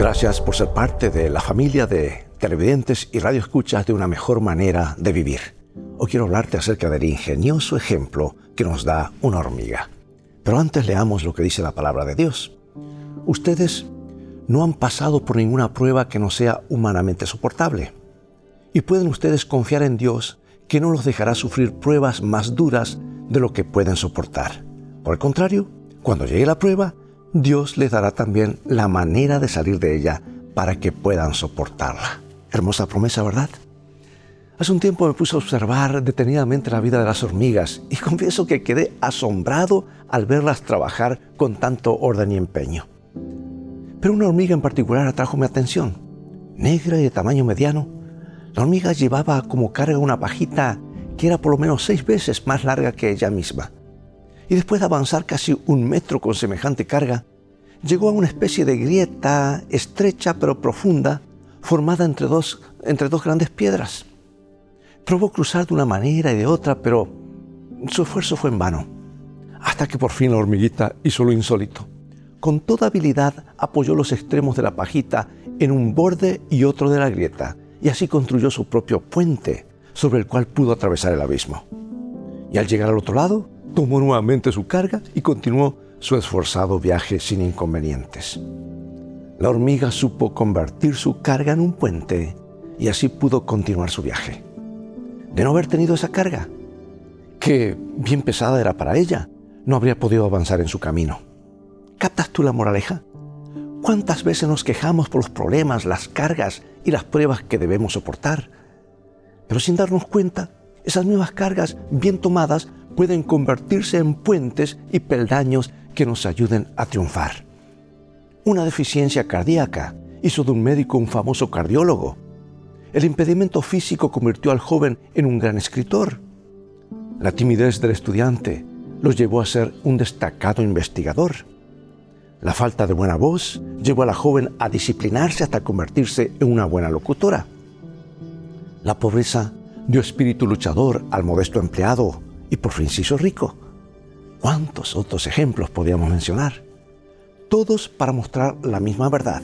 Gracias por ser parte de la familia de televidentes y radioescuchas de una mejor manera de vivir. Hoy quiero hablarte acerca del ingenioso ejemplo que nos da una hormiga. Pero antes leamos lo que dice la palabra de Dios. Ustedes no han pasado por ninguna prueba que no sea humanamente soportable. Y pueden ustedes confiar en Dios que no los dejará sufrir pruebas más duras de lo que pueden soportar. Por el contrario, cuando llegue la prueba, Dios les dará también la manera de salir de ella para que puedan soportarla. Hermosa promesa, ¿verdad? Hace un tiempo me puse a observar detenidamente la vida de las hormigas y confieso que quedé asombrado al verlas trabajar con tanto orden y empeño. Pero una hormiga en particular atrajo mi atención. Negra y de tamaño mediano, la hormiga llevaba como carga una pajita que era por lo menos seis veces más larga que ella misma y después de avanzar casi un metro con semejante carga, llegó a una especie de grieta estrecha pero profunda, formada entre dos, entre dos grandes piedras. Probó cruzar de una manera y de otra, pero su esfuerzo fue en vano, hasta que por fin la hormiguita hizo lo insólito. Con toda habilidad apoyó los extremos de la pajita en un borde y otro de la grieta, y así construyó su propio puente sobre el cual pudo atravesar el abismo. Y al llegar al otro lado, tomó nuevamente su carga y continuó su esforzado viaje sin inconvenientes. La hormiga supo convertir su carga en un puente y así pudo continuar su viaje. De no haber tenido esa carga, que bien pesada era para ella, no habría podido avanzar en su camino. ¿Captas tú la moraleja? ¿Cuántas veces nos quejamos por los problemas, las cargas y las pruebas que debemos soportar? Pero sin darnos cuenta, esas nuevas cargas bien tomadas pueden convertirse en puentes y peldaños que nos ayuden a triunfar. Una deficiencia cardíaca hizo de un médico un famoso cardiólogo. El impedimento físico convirtió al joven en un gran escritor. La timidez del estudiante los llevó a ser un destacado investigador. La falta de buena voz llevó a la joven a disciplinarse hasta convertirse en una buena locutora. La pobreza dio espíritu luchador al modesto empleado y por hizo rico. ¿Cuántos otros ejemplos podríamos mencionar? Todos para mostrar la misma verdad,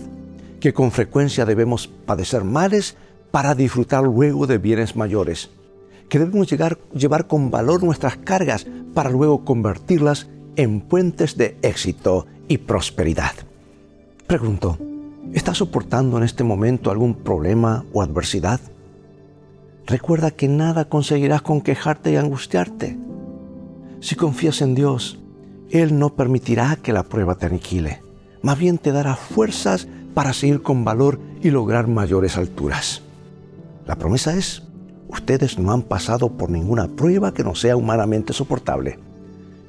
que con frecuencia debemos padecer males para disfrutar luego de bienes mayores, que debemos llegar, llevar con valor nuestras cargas para luego convertirlas en puentes de éxito y prosperidad. Pregunto, ¿estás soportando en este momento algún problema o adversidad? Recuerda que nada conseguirás con quejarte y angustiarte. Si confías en Dios, Él no permitirá que la prueba te aniquile. Más bien te dará fuerzas para seguir con valor y lograr mayores alturas. La promesa es, ustedes no han pasado por ninguna prueba que no sea humanamente soportable.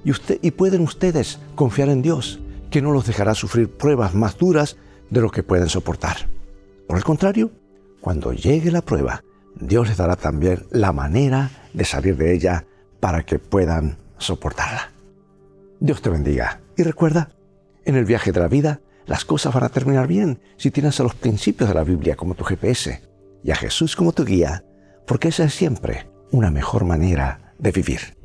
Y, usted, pueden ustedes confiar en Dios, que no los dejará sufrir pruebas más duras de lo que pueden soportar. Por el contrario, cuando llegue la prueba, Dios les dará también la manera de salir de ella para que puedan soportarla. Dios te bendiga y recuerda, en el viaje de la vida las cosas van a terminar bien si tienes a los principios de la Biblia como tu GPS y a Jesús como tu guía, porque esa es siempre una mejor manera de vivir.